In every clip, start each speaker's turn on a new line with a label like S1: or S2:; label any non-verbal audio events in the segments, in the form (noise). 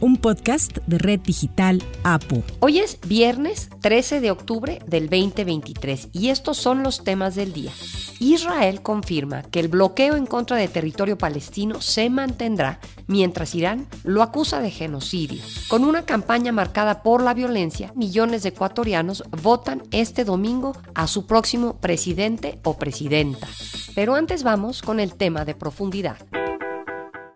S1: un podcast de Red Digital APU.
S2: Hoy es viernes 13 de octubre del 2023 y estos son los temas del día. Israel confirma que el bloqueo en contra de territorio palestino se mantendrá mientras Irán lo acusa de genocidio. Con una campaña marcada por la violencia, millones de ecuatorianos votan este domingo a su próximo presidente o presidenta. Pero antes vamos con el tema de profundidad.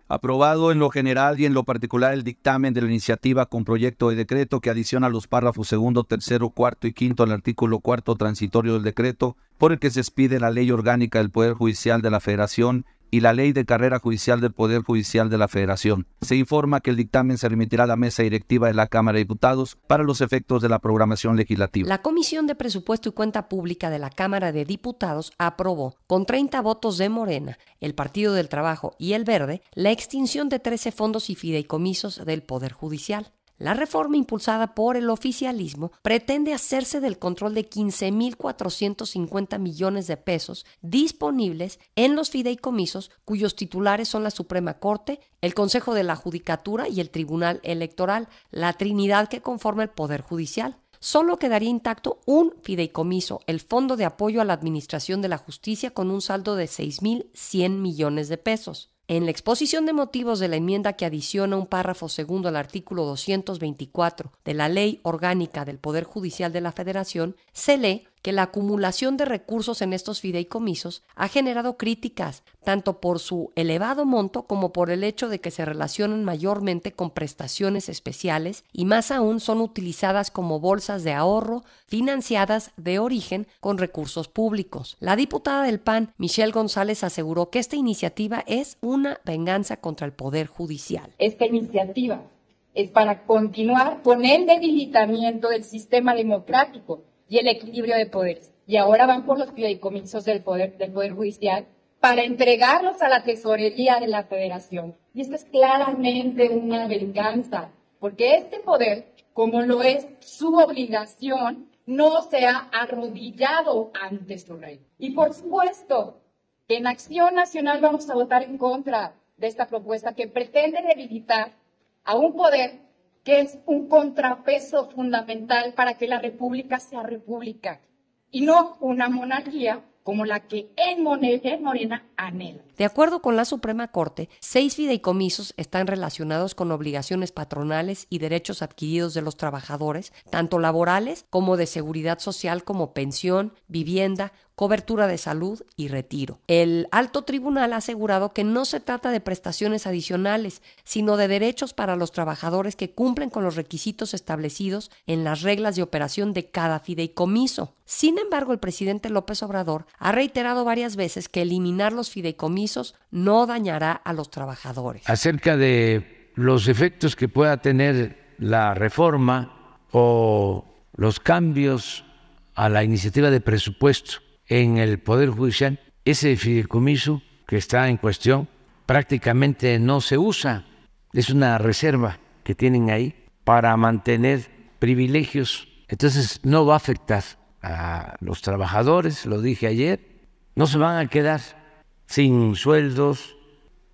S3: Aprobado en lo general y en lo particular el dictamen de la iniciativa con proyecto de decreto que adiciona los párrafos segundo, tercero, cuarto y quinto al artículo cuarto transitorio del decreto por el que se expide la ley orgánica del Poder Judicial de la Federación y la Ley de Carrera Judicial del Poder Judicial de la Federación. Se informa que el dictamen se remitirá a la mesa directiva de la Cámara de Diputados para los efectos de la programación legislativa.
S2: La Comisión de Presupuesto y Cuenta Pública de la Cámara de Diputados aprobó, con 30 votos de Morena, el Partido del Trabajo y el Verde, la extinción de 13 fondos y fideicomisos del Poder Judicial. La reforma impulsada por el oficialismo pretende hacerse del control de 15.450 millones de pesos disponibles en los fideicomisos cuyos titulares son la Suprema Corte, el Consejo de la Judicatura y el Tribunal Electoral, la Trinidad que conforma el Poder Judicial solo quedaría intacto un fideicomiso, el Fondo de Apoyo a la Administración de la Justicia, con un saldo de 6.100 millones de pesos. En la exposición de motivos de la enmienda que adiciona un párrafo segundo al artículo 224 de la Ley Orgánica del Poder Judicial de la Federación, se lee que la acumulación de recursos en estos fideicomisos ha generado críticas, tanto por su elevado monto como por el hecho de que se relacionan mayormente con prestaciones especiales y más aún son utilizadas como bolsas de ahorro financiadas de origen con recursos públicos. La diputada del PAN, Michelle González, aseguró que esta iniciativa es una venganza contra el Poder Judicial.
S4: Esta iniciativa es para continuar con el debilitamiento del sistema democrático y el equilibrio de poderes. Y ahora van por los fideicomisos del poder, del poder judicial para entregarlos a la tesorería de la federación. Y esto es claramente una venganza, porque este poder, como lo es su obligación, no se ha arrodillado ante su rey. Y por supuesto, en Acción Nacional vamos a votar en contra de esta propuesta que pretende debilitar a un poder que es un contrapeso fundamental para que la república sea república y no una monarquía como la que en Morena anhela.
S2: De acuerdo con la Suprema Corte, seis fideicomisos están relacionados con obligaciones patronales y derechos adquiridos de los trabajadores, tanto laborales como de seguridad social como pensión, vivienda, cobertura de salud y retiro. El alto tribunal ha asegurado que no se trata de prestaciones adicionales, sino de derechos para los trabajadores que cumplen con los requisitos establecidos en las reglas de operación de cada fideicomiso. Sin embargo, el presidente López Obrador ha reiterado varias veces que eliminar los fideicomisos no dañará a los trabajadores.
S5: Acerca de los efectos que pueda tener la reforma o los cambios a la iniciativa de presupuesto en el Poder Judicial, ese fideicomiso que está en cuestión prácticamente no se usa. Es una reserva que tienen ahí para mantener privilegios. Entonces no va a afectar a los trabajadores, lo dije ayer, no se van a quedar sin sueldos,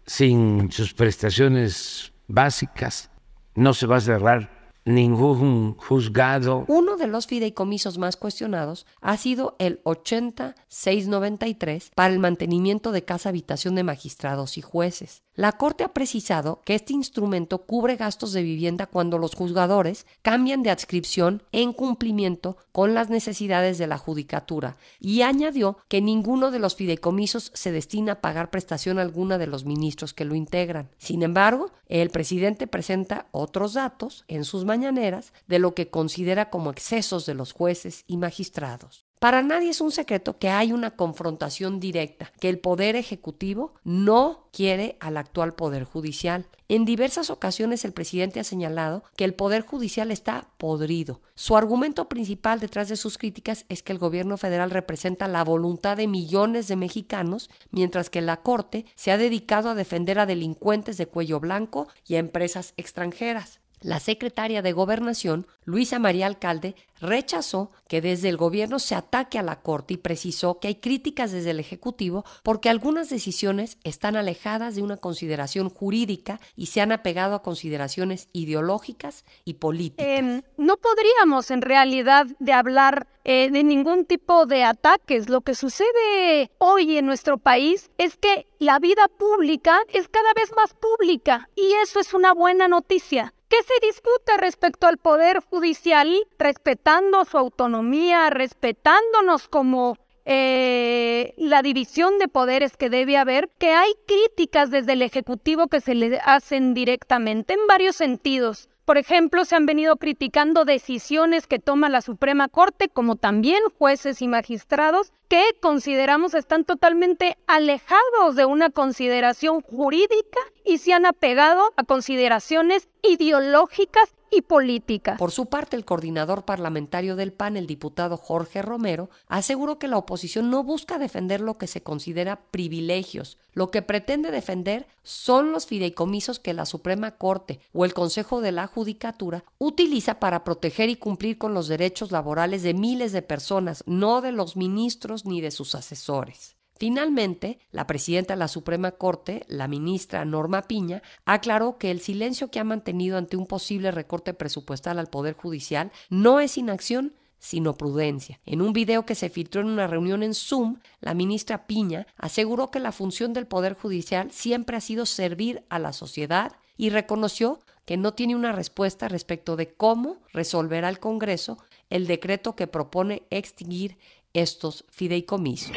S5: sin sus prestaciones básicas, no se va a cerrar ningún juzgado.
S2: Uno de los fideicomisos más cuestionados ha sido el 80693 para el mantenimiento de casa habitación de magistrados y jueces. La Corte ha precisado que este instrumento cubre gastos de vivienda cuando los juzgadores cambian de adscripción en cumplimiento con las necesidades de la judicatura y añadió que ninguno de los fideicomisos se destina a pagar prestación alguna de los ministros que lo integran. Sin embargo, el presidente presenta otros datos en sus mañaneras de lo que considera como excesos de los jueces y magistrados. Para nadie es un secreto que hay una confrontación directa, que el Poder Ejecutivo no quiere al actual Poder Judicial. En diversas ocasiones el presidente ha señalado que el Poder Judicial está podrido. Su argumento principal detrás de sus críticas es que el gobierno federal representa la voluntad de millones de mexicanos, mientras que la Corte se ha dedicado a defender a delincuentes de cuello blanco y a empresas extranjeras. La secretaria de Gobernación, Luisa María Alcalde, rechazó que desde el gobierno se ataque a la Corte y precisó que hay críticas desde el Ejecutivo porque algunas decisiones están alejadas de una consideración jurídica y se han apegado a consideraciones ideológicas y políticas.
S6: Em, no podríamos en realidad de hablar eh, de ningún tipo de ataques. Lo que sucede hoy en nuestro país es que la vida pública es cada vez más pública y eso es una buena noticia. ¿Qué se discute respecto al Poder Judicial? Respetando su autonomía, respetándonos como eh, la división de poderes que debe haber, que hay críticas desde el Ejecutivo que se le hacen directamente en varios sentidos. Por ejemplo, se han venido criticando decisiones que toma la Suprema Corte, como también jueces y magistrados, que consideramos están totalmente alejados de una consideración jurídica y se han apegado a consideraciones ideológicas y política.
S2: Por su parte, el coordinador parlamentario del PAN, el diputado Jorge Romero, aseguró que la oposición no busca defender lo que se considera privilegios. Lo que pretende defender son los fideicomisos que la Suprema Corte o el Consejo de la Judicatura utiliza para proteger y cumplir con los derechos laborales de miles de personas, no de los ministros ni de sus asesores. Finalmente, la presidenta de la Suprema Corte, la ministra Norma Piña, aclaró que el silencio que ha mantenido ante un posible recorte presupuestal al Poder Judicial no es inacción, sino prudencia. En un video que se filtró en una reunión en Zoom, la ministra Piña aseguró que la función del Poder Judicial siempre ha sido servir a la sociedad y reconoció que no tiene una respuesta respecto de cómo resolverá el Congreso el decreto que propone extinguir estos fideicomisos.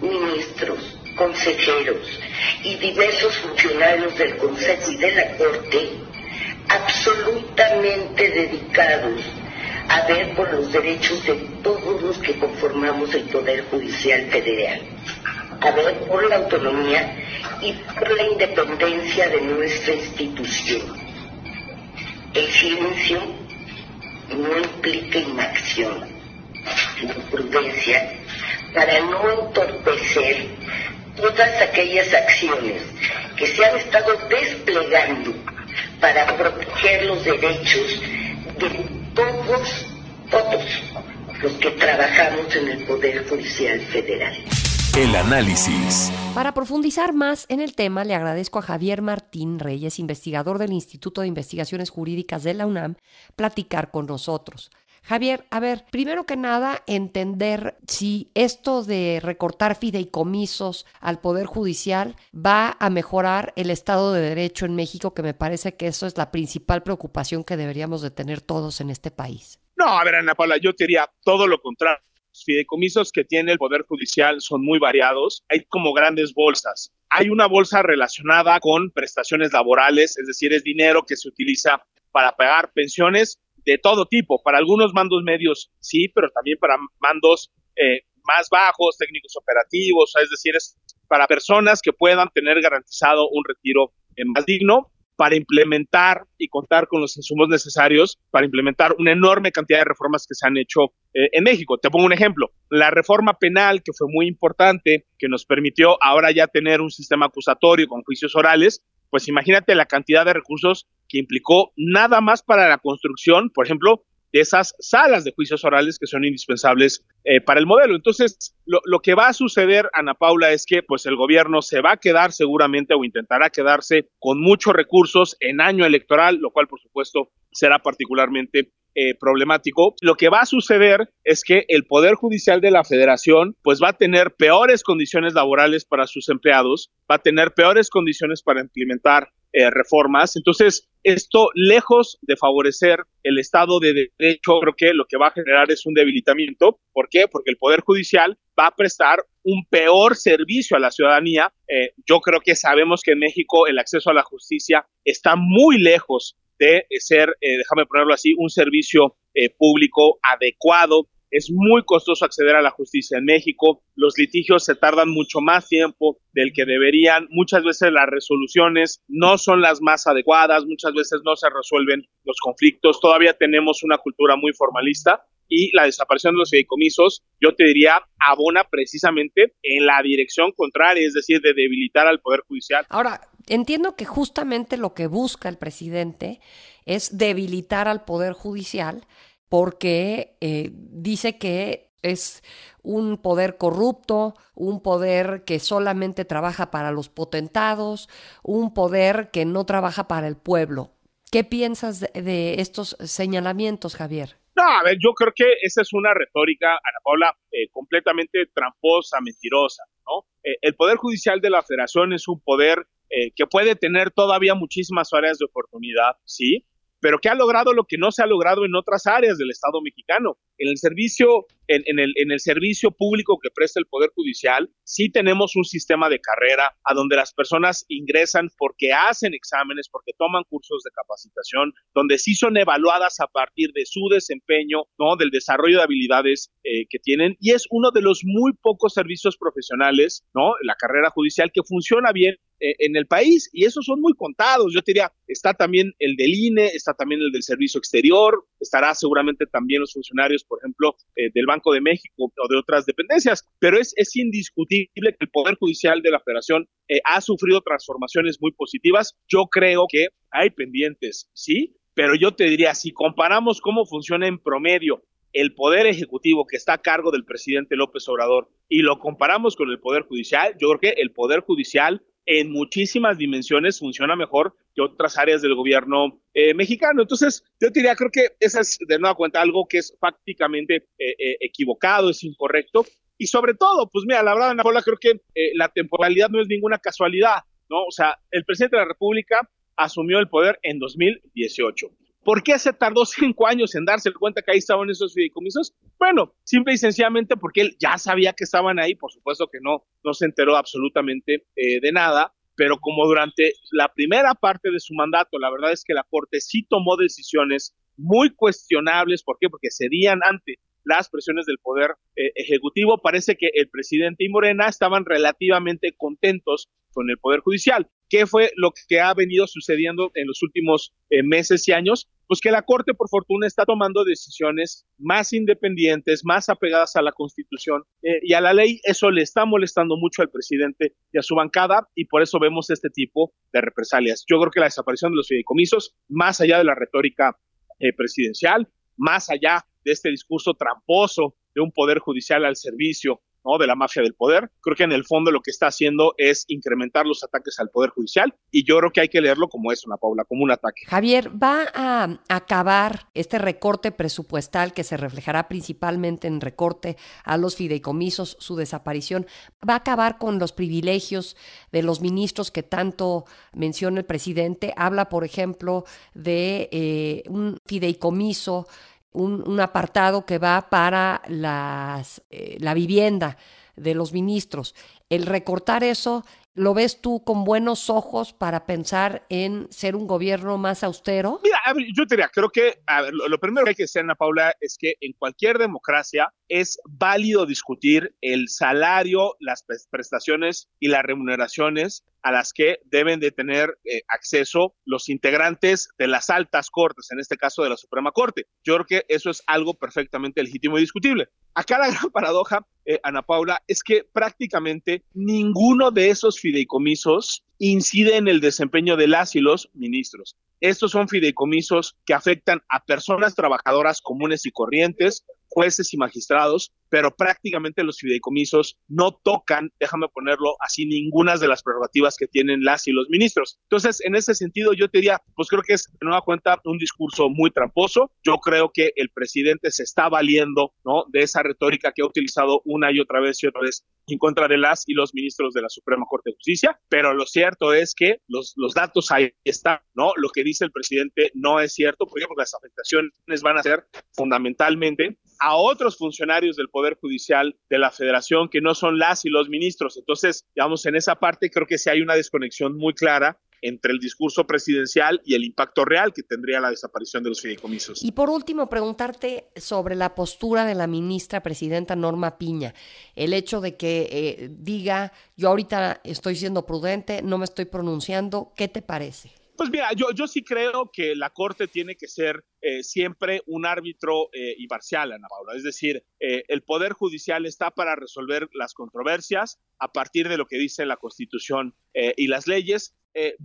S7: Ministros, consejeros y diversos funcionarios del Consejo y de la Corte absolutamente dedicados a ver por los derechos de todos los que conformamos el Poder Judicial Federal, a ver por la autonomía y por la independencia de nuestra institución. El silencio no implica inacción, sino prudencia para no entorpecer todas aquellas acciones que se han estado desplegando para proteger los derechos de todos, todos los que trabajamos en el Poder Judicial Federal.
S8: El análisis.
S2: Para profundizar más en el tema, le agradezco a Javier Martín Reyes, investigador del Instituto de Investigaciones Jurídicas de la UNAM, platicar con nosotros. Javier, a ver, primero que nada, entender si esto de recortar fideicomisos al Poder Judicial va a mejorar el Estado de Derecho en México, que me parece que eso es la principal preocupación que deberíamos de tener todos en este país.
S9: No, a ver, Ana Paula, yo diría todo lo contrario. Los fideicomisos que tiene el Poder Judicial son muy variados. Hay como grandes bolsas. Hay una bolsa relacionada con prestaciones laborales, es decir, es dinero que se utiliza para pagar pensiones de todo tipo. Para algunos mandos medios sí, pero también para mandos eh, más bajos, técnicos operativos, es decir, es para personas que puedan tener garantizado un retiro eh, más digno para implementar y contar con los insumos necesarios para implementar una enorme cantidad de reformas que se han hecho eh, en México. Te pongo un ejemplo. La reforma penal, que fue muy importante, que nos permitió ahora ya tener un sistema acusatorio con juicios orales, pues imagínate la cantidad de recursos que implicó nada más para la construcción, por ejemplo, de esas salas de juicios orales que son indispensables eh, para el modelo. Entonces, lo, que va a suceder, Ana Paula, es que pues el gobierno se va a quedar seguramente o intentará quedarse con muchos recursos en año electoral, lo cual por supuesto será particularmente eh, problemático, lo que va a suceder es que el Poder Judicial de la Federación pues va a tener peores condiciones laborales para sus empleados, va a tener peores condiciones para implementar eh, reformas. Entonces, esto, lejos de favorecer el Estado de Derecho, creo que lo que va a generar es un debilitamiento. ¿Por qué? Porque el Poder Judicial va a prestar un peor servicio a la ciudadanía. Eh, yo creo que sabemos que en México el acceso a la justicia está muy lejos de ser, eh, déjame ponerlo así, un servicio eh, público adecuado. Es muy costoso acceder a la justicia en México, los litigios se tardan mucho más tiempo del que deberían, muchas veces las resoluciones no son las más adecuadas, muchas veces no se resuelven los conflictos, todavía tenemos una cultura muy formalista y la desaparición de los fideicomisos, yo te diría, abona precisamente en la dirección contraria, es decir, de debilitar al Poder Judicial.
S2: Ahora, entiendo que justamente lo que busca el presidente es debilitar al Poder Judicial porque eh, dice que es un poder corrupto, un poder que solamente trabaja para los potentados, un poder que no trabaja para el pueblo. ¿Qué piensas de, estos señalamientos, Javier?
S9: No, a ver, yo creo que esa es una retórica, Ana Paula, eh, completamente tramposa, mentirosa, ¿no? Eh, el Poder Judicial de la Federación es un poder que puede tener todavía muchísimas áreas de oportunidad, sí, pero que ha logrado lo que no se ha logrado en otras áreas del Estado mexicano. En el servicio, en, el, en el servicio público que presta el Poder Judicial, sí tenemos un sistema de carrera a donde las personas ingresan porque hacen exámenes, porque toman cursos de capacitación, donde sí son evaluadas a partir de su desempeño, ¿no? Del desarrollo de habilidades eh, que tienen. Y es uno de los muy pocos servicios profesionales, ¿no? La carrera judicial que funciona bien eh, en el país y esos son muy contados. Yo te diría, está también el del INE, está también el del Servicio Exterior, estará seguramente también los funcionarios, por ejemplo, eh, del Banco de México o de otras dependencias, pero es, es indiscutible que el Poder Judicial de la Federación eh, ha sufrido transformaciones muy positivas. Yo creo que hay pendientes, sí, pero yo te diría, si comparamos cómo funciona en promedio el poder ejecutivo que está a cargo del presidente López Obrador y lo comparamos con el poder judicial, yo creo que el poder judicial en muchísimas dimensiones funciona mejor que otras áreas del gobierno eh, mexicano. Entonces, yo diría, creo que esa es de nueva cuenta algo que es prácticamente eh, eh, equivocado, es incorrecto. Y sobre todo, pues mira, la verdad, Ana Paula, creo que la temporalidad no es ninguna casualidad, ¿no? O sea, el presidente de la República asumió el poder en 2018. ¿Por qué se tardó (laughs) cinco años en darse cuenta que ahí estaban esos fideicomisos? Bueno, simple y sencillamente porque él ya sabía que estaban ahí, por supuesto que no, no se enteró absolutamente eh, de nada, pero como durante la primera parte de su mandato, la verdad es que la Corte sí tomó decisiones muy cuestionables, ¿por qué? Porque cedían ante las presiones del poder eh, ejecutivo, parece que el presidente y Morena estaban relativamente contentos con el poder judicial. ¿Qué fue lo que ha venido sucediendo en los últimos eh, meses y años? Pues que la Corte, por fortuna, está tomando decisiones más independientes, más apegadas a la Constitución eh, y a la ley. Eso le está molestando mucho al presidente y a su bancada y por eso vemos este tipo de represalias. Yo creo que la desaparición de los fideicomisos, más allá de la retórica presidencial, más allá de este discurso tramposo de un poder judicial al servicio ¿no? de la mafia del poder. Creo que en el fondo lo que está haciendo es incrementar los ataques al poder judicial y yo creo que hay que leerlo como es una Paula, como un ataque.
S2: Javier, ¿va a acabar este recorte presupuestal que se reflejará principalmente en recorte a los fideicomisos, su desaparición? ¿Va a acabar con los privilegios de los ministros que tanto menciona el presidente? Habla, por ejemplo, de eh, un fideicomiso un, apartado que va para las, eh, la vivienda de los ministros. El recortar eso, ¿lo ves tú con buenos ojos para pensar en ser un gobierno más austero?
S9: Mira, yo te diría, creo que lo, primero que hay que decir, Ana Paula, es que en cualquier democracia es válido discutir el salario, las prestaciones y las remuneraciones a las que deben de tener eh, acceso los integrantes de las altas cortes, en este caso de la Suprema Corte. Yo creo que eso es algo perfectamente legítimo y discutible. Acá la (laughs) gran paradoja, eh, Ana Paula, es que prácticamente ninguno de esos fideicomisos incide en el desempeño de las y los ministros. Estos son fideicomisos que afectan a personas trabajadoras comunes y corrientes, jueces y magistrados, pero prácticamente los fideicomisos no tocan, déjame ponerlo así, ninguna de las prerrogativas que tienen las y los ministros. Entonces, en ese sentido, yo te diría, pues creo que es, de nueva cuenta, un discurso muy tramposo. Yo creo que el presidente se está valiendo, ¿no? De esa retórica que ha utilizado una y otra vez y otra vez en contra de las y los ministros de la Suprema Corte de Justicia, pero lo cierto es que los, los datos ahí están, ¿no? Lo que dice el presidente no es cierto, porque las afectaciones van a ser fundamentalmente a otros funcionarios del Poder Judicial de la Federación que no son las y los ministros. Entonces, digamos, en esa parte creo que sí hay una desconexión muy clara entre el discurso presidencial y el impacto real que tendría la desaparición de los fideicomisos.
S2: Y por último, preguntarte sobre la postura de la ministra presidenta Norma Piña. El hecho de que eh, diga, yo ahorita estoy siendo prudente, no me estoy pronunciando, ¿qué te parece?
S9: Pues mira, yo, yo sí creo que la Corte tiene que ser eh, siempre un árbitro eh, imparcial, Ana Paula. Es decir, eh, el Poder Judicial está para resolver las controversias a partir de lo que dice la Constitución y las leyes.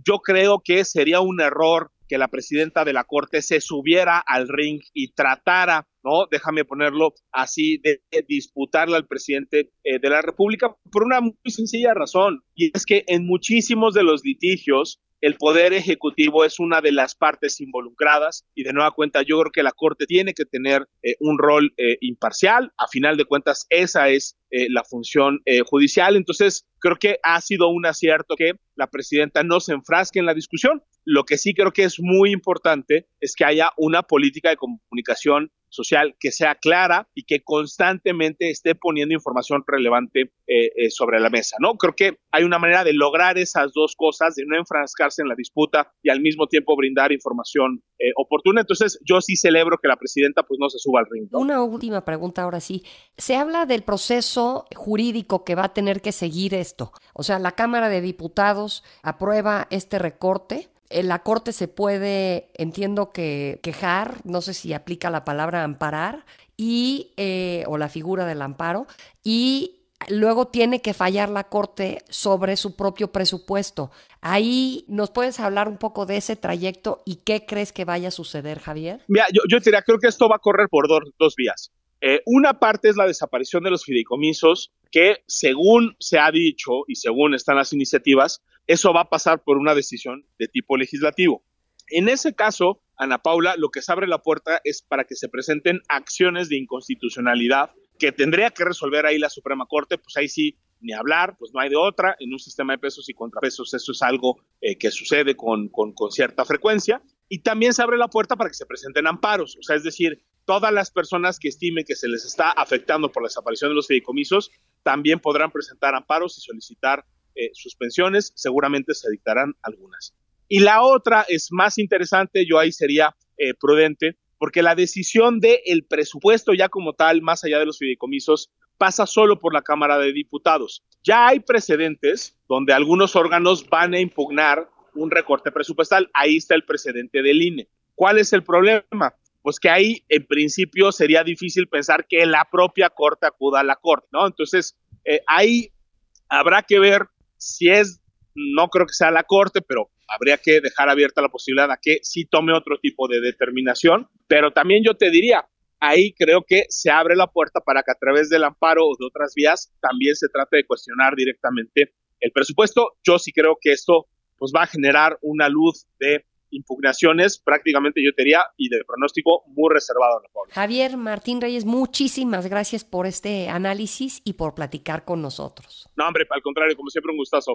S9: yo creo que sería un error que la presidenta de la Corte se subiera al ring y tratara, ¿no? Déjame ponerlo así, de, de disputarle al presidente de la República por una muy sencilla razón, y es que en muchísimos de los litigios el Poder Ejecutivo es una de las partes involucradas y de nueva cuenta yo creo que la Corte tiene que tener eh, un rol eh, imparcial. A final de cuentas, esa es eh, la función judicial. Entonces, creo que ha sido un acierto que la presidenta no se enfrasque en la discusión. Lo que sí creo que es muy importante es que haya una política de comunicación social que sea clara y que constantemente esté poniendo información relevante eh, eh, sobre la mesa, ¿no? Creo que hay una manera de lograr esas dos cosas, de no enfrascarse en la disputa y al mismo tiempo brindar información eh, oportuna. Entonces, yo sí celebro que la presidenta pues no se suba al ring.
S2: Una última pregunta ahora sí. Se habla del proceso jurídico que va a tener que seguir esto. O sea, la Cámara de Diputados aprueba este recorte la corte se puede, entiendo que quejar, no sé si aplica la palabra amparar, y, eh, o la figura del amparo, y luego tiene que fallar la corte sobre su propio presupuesto. Ahí nos puedes hablar un poco de ese trayecto y qué crees que vaya a suceder, Javier.
S9: Mira, yo, yo diría, creo que esto va a correr por dos, vías. Eh, una parte es la desaparición de los fideicomisos, que según se ha dicho y según están las iniciativas, eso va a pasar por una decisión de tipo legislativo. En ese caso, Ana Paula, lo que se abre la puerta es para que se presenten acciones de inconstitucionalidad que tendría que resolver ahí la Suprema Corte, pues ahí sí, ni hablar, pues no hay de otra. En un sistema de pesos y contrapesos eso es algo eh, que sucede con, con, cierta frecuencia. Y también se abre la puerta para que se presenten amparos, o sea, es decir, todas las personas que estimen que se les está afectando por la desaparición de los fideicomisos también podrán presentar amparos y solicitar eh, suspensiones, seguramente se dictarán algunas. Y la otra es más interesante, yo ahí sería eh, prudente, porque la decisión del el presupuesto ya como tal, más allá de los fideicomisos, pasa solo por la Cámara de Diputados. Ya hay precedentes donde algunos órganos van a impugnar un recorte presupuestal. Ahí está el precedente del INE. ¿Cuál es el problema? Pues que ahí, en principio, sería difícil pensar que la propia Corte acuda a la Corte, ¿no? Entonces, eh, ahí habrá que ver si es, no creo que sea la Corte, pero habría que dejar abierta la posibilidad a que sí tome otro tipo de determinación. Pero también yo te diría, ahí creo que se abre la puerta para que a través del amparo o de otras vías también se trate de cuestionar directamente el presupuesto. Yo sí creo que esto pues va a generar una luz de impugnaciones prácticamente yo diría y de pronóstico muy reservado.
S2: Javier Martín Reyes, muchísimas gracias por este análisis y por platicar con nosotros.
S9: No, hombre, al contrario, como siempre un gustazo.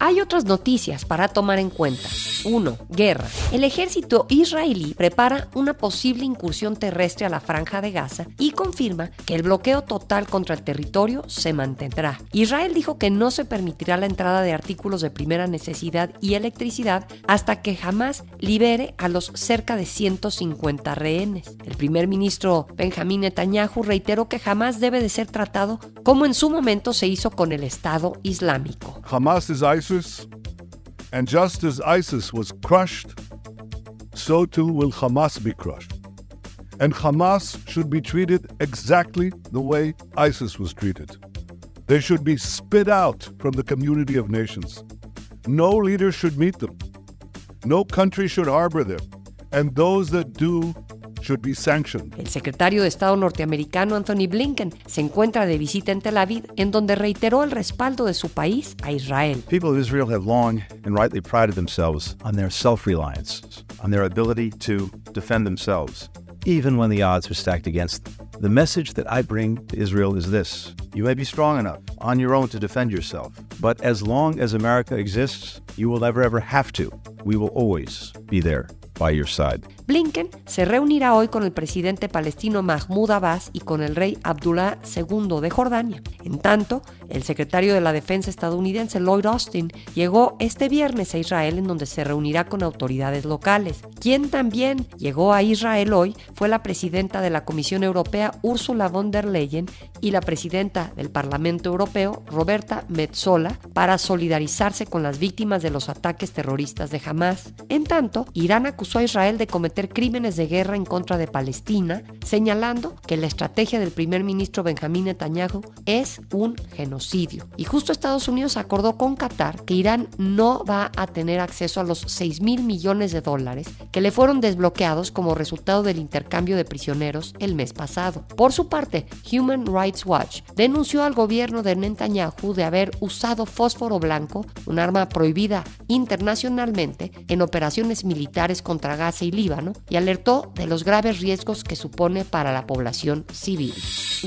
S2: Hay otras noticias para tomar en cuenta. 1. Guerra. El ejército israelí prepara una posible incursión terrestre a la franja de Gaza y confirma que el bloqueo total contra el territorio se mantendrá. Israel dijo que no se permitirá la entrada de artículos de primera necesidad y electricidad hasta que jamás libere a los cerca de 150 rehenes. El primer ministro Benjamín Netanyahu reiteró que jamás debe de ser tratado como en su momento se hizo con el Estado Islámico.
S10: Hamas is ISIS, and just as ISIS was crushed, so too will Hamas be crushed. And Hamas should be treated exactly the way ISIS was treated. They should be spit out from the community of nations. No leader should meet them. No country should harbor them. And those that do should be sanctioned.
S2: El secretario de Estado norteamericano Anthony Blinken se encuentra de visita en Tel Aviv, en donde reiteró el respaldo de su país a Israel.
S11: People of Israel have long and rightly prided themselves on their self-reliance, on their ability to defend themselves, even when the odds are stacked against them. The message that I bring to Israel is this You may be strong enough on your own to defend yourself, but as long as America exists, you will never ever have to. We will always be there by your side.
S2: Blinken se reunirá hoy con el presidente palestino Mahmoud Abbas y con el rey Abdullah II de Jordania. En tanto, el secretario de la Defensa estadounidense Lloyd Austin llegó este viernes a Israel en donde se reunirá con autoridades locales. Quien también llegó a Israel hoy fue la presidenta de la Comisión Europea Ursula von der Leyen y la presidenta del Parlamento Europeo Roberta Metsola para solidarizarse con las víctimas de los ataques terroristas de Hamas. En tanto, Irán acusó a Israel de cometer crímenes de guerra en contra de Palestina, señalando que la estrategia del primer ministro Benjamín Netanyahu es un genocidio. Y justo Estados Unidos acordó con Qatar que Irán no va a tener acceso a los 6 mil millones de dólares que le fueron desbloqueados como resultado del intercambio de prisioneros el mes pasado. Por su parte, Human Rights Watch denunció al gobierno de Netanyahu de haber usado fósforo blanco, un arma prohibida internacionalmente, en operaciones militares contra Gaza y Líbano y alertó de los graves riesgos que supone para la población civil.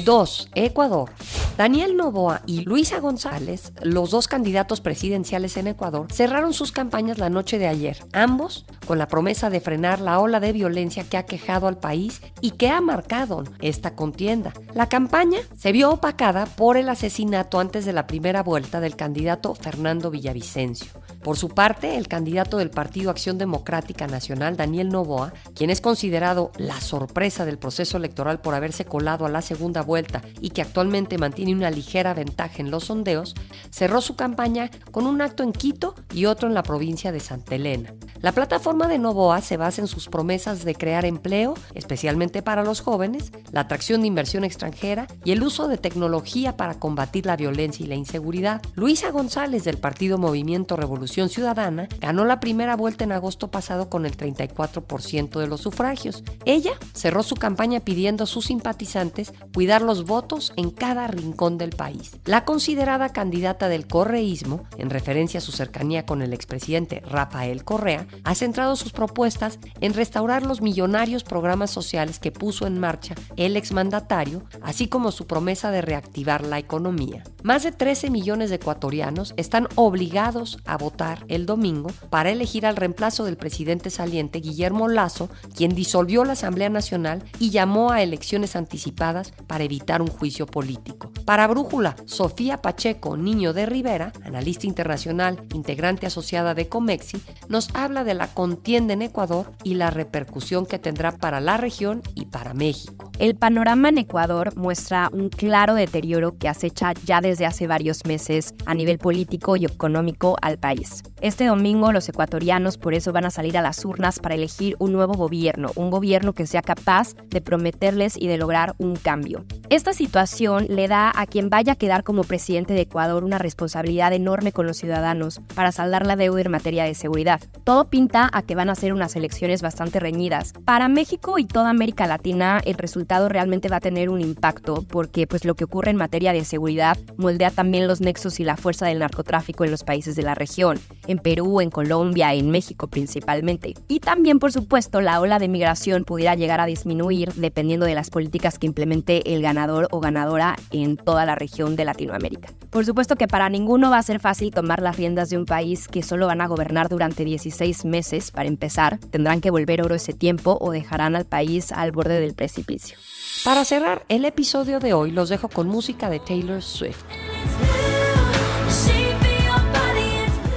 S2: 2. Ecuador. Daniel Novoa y Luisa González, los dos candidatos presidenciales en Ecuador, cerraron sus campañas la noche de ayer, ambos con la promesa de frenar la ola de violencia que ha quejado al país y que ha marcado esta contienda. La campaña se vio opacada por el asesinato antes de la primera vuelta del candidato Fernando Villavicencio. Por su parte, el candidato del Partido Acción Democrática Nacional, Daniel Novoa, quien es considerado la sorpresa del proceso electoral por haberse colado a la segunda vuelta y que actualmente mantiene una ligera ventaja en los sondeos, cerró su campaña con un acto en Quito y otro en la provincia de Santa Elena. La plataforma de Novoa se basa en sus promesas de crear empleo, especialmente para los jóvenes, la atracción de inversión extranjera y el uso de tecnología para combatir la violencia y la inseguridad. Luisa González del Partido Movimiento Revolución Ciudadana ganó la primera vuelta en agosto pasado con el 34% de los sufragios. Ella cerró su campaña pidiendo a sus simpatizantes cuidar los votos en cada rincón del país. La considerada candidata del correísmo, en referencia a su cercanía con el expresidente Rafael Correa, ha centrado sus propuestas en restaurar los millonarios programas sociales que puso en marcha el exmandatario, así como su promesa de reactivar la economía. Más de 13 millones de ecuatorianos están obligados a votar el domingo para elegir al reemplazo del presidente saliente Guillermo Lazo, quien disolvió la Asamblea Nacional y llamó a elecciones anticipadas para evitar un juicio político. Para Brújula, Sofía Pacheco, niño de Rivera, analista internacional, integrante asociada de Comexi, nos habla de la contienda en Ecuador y la repercusión que tendrá para la región y para México.
S12: El panorama en Ecuador muestra un claro deterioro que acecha ya desde hace varios meses a nivel político y económico al país. Este domingo los ecuatorianos por eso van a salir a las urnas para elegir un nuevo gobierno, un gobierno que sea capaz de prometerles y de lograr un cambio. Esta situación le da a quien vaya a quedar como presidente de Ecuador una responsabilidad enorme con los ciudadanos para saldar la deuda en materia de seguridad. Todo pinta a que van a ser unas elecciones bastante reñidas. Para México y toda América Latina el resultado realmente va a tener un impacto porque pues lo que ocurre en materia de seguridad moldea también los nexos y la fuerza del narcotráfico en los países de la región en Perú, en Colombia, en México principalmente. Y también, por supuesto, la ola de migración pudiera llegar a disminuir dependiendo de las políticas que implemente el ganador o ganadora en toda la región de Latinoamérica. Por supuesto que para ninguno va a ser fácil tomar las riendas de un país que solo van a gobernar durante 16 meses para empezar. Tendrán que volver oro ese tiempo o dejarán al país al borde del precipicio.
S2: Para cerrar el episodio de hoy los dejo con música de Taylor Swift.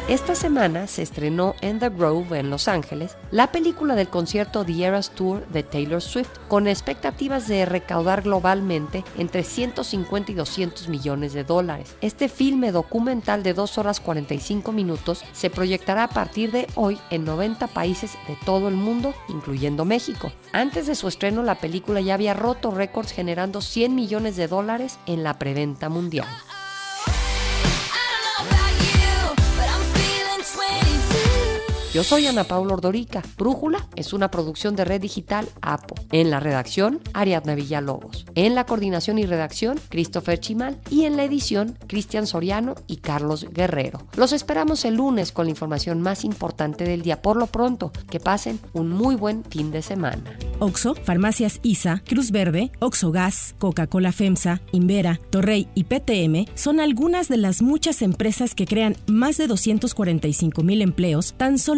S2: Esta semana se estrenó en The Grove en Los Ángeles la película del concierto The Eras Tour de Taylor Swift con expectativas de recaudar globalmente entre 150 y 200 millones de dólares. Este filme documental de 2 horas 45 minutos se proyectará a partir de hoy en 90 países de todo el mundo, incluyendo México. Antes de su estreno la película ya había roto récords generando 100 millones de dólares en la preventa mundial. Yo soy Ana Paula Ordorica. Brújula es una producción de Red Digital APO. En la redacción, Ariadna Villalobos. En la coordinación y redacción, Christopher Chimal. Y en la edición, Cristian Soriano y Carlos Guerrero. Los esperamos el lunes con la información más importante del día. Por lo pronto, que pasen un muy buen fin de semana.
S1: Oxo, Farmacias ISA, Cruz Verde, Oxo Gas, Coca-Cola FEMSA, Invera, Torrey y PTM son algunas de las muchas empresas que crean más de 245 mil empleos tan